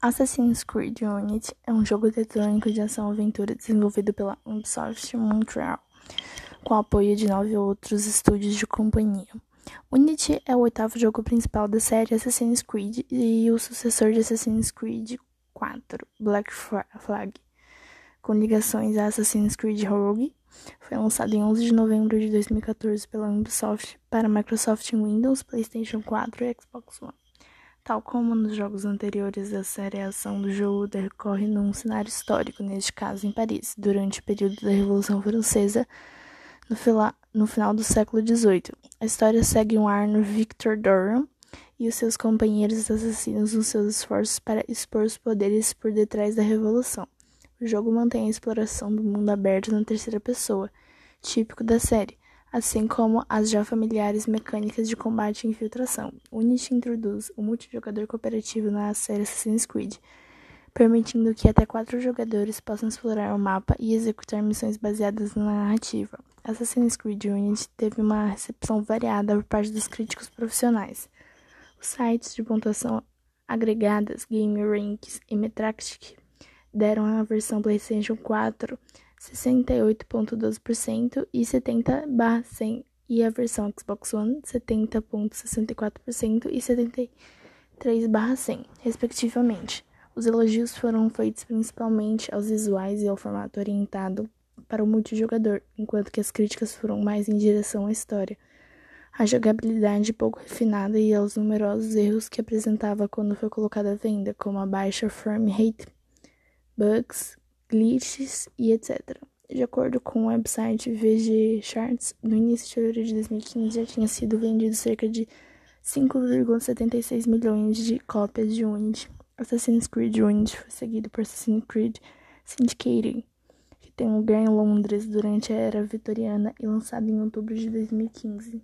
Assassin's Creed Unity é um jogo eletrônico de ação-aventura desenvolvido pela Ubisoft Montreal, com apoio de nove outros estúdios de companhia. Unity é o oitavo jogo principal da série Assassin's Creed e o sucessor de Assassin's Creed 4, Black Flag, com ligações a Assassin's Creed Rogue. Foi lançado em 11 de novembro de 2014 pela Ubisoft para Microsoft Windows, PlayStation 4 e Xbox One. Tal como nos jogos anteriores da série, a ação do jogo decorre num cenário histórico, neste caso em Paris, durante o período da Revolução Francesa, no, fila, no final do século XVIII. A história segue um Arno Victor Doran e os seus companheiros assassinos nos seus esforços para expor os poderes por detrás da Revolução. O jogo mantém a exploração do mundo aberto na terceira pessoa, típico da série assim como as já familiares mecânicas de combate e infiltração. Unity introduz o multijogador cooperativo na série Assassin's Creed, permitindo que até quatro jogadores possam explorar o mapa e executar missões baseadas na narrativa. Assassin's Creed Unity teve uma recepção variada por parte dos críticos profissionais. Os sites de pontuação agregadas GameRanks e Metacritic deram à versão PlayStation 4 68,12% e 70/100 e a versão Xbox One 70,64% e 73/100, respectivamente. Os elogios foram feitos principalmente aos visuais e ao formato orientado para o multijogador, enquanto que as críticas foram mais em direção à história, à jogabilidade pouco refinada e aos numerosos erros que apresentava quando foi colocada à venda, como a baixa frame rate, bugs, glitches e etc. De acordo com o website VG Charts, no início de fevereiro de 2015 já tinha sido vendido cerca de 5,76 milhões de cópias de Unity. Assassin's Creed Unity foi seguido por Assassin's Creed Syndicate, que tem lugar em Londres durante a era vitoriana e lançado em outubro de 2015.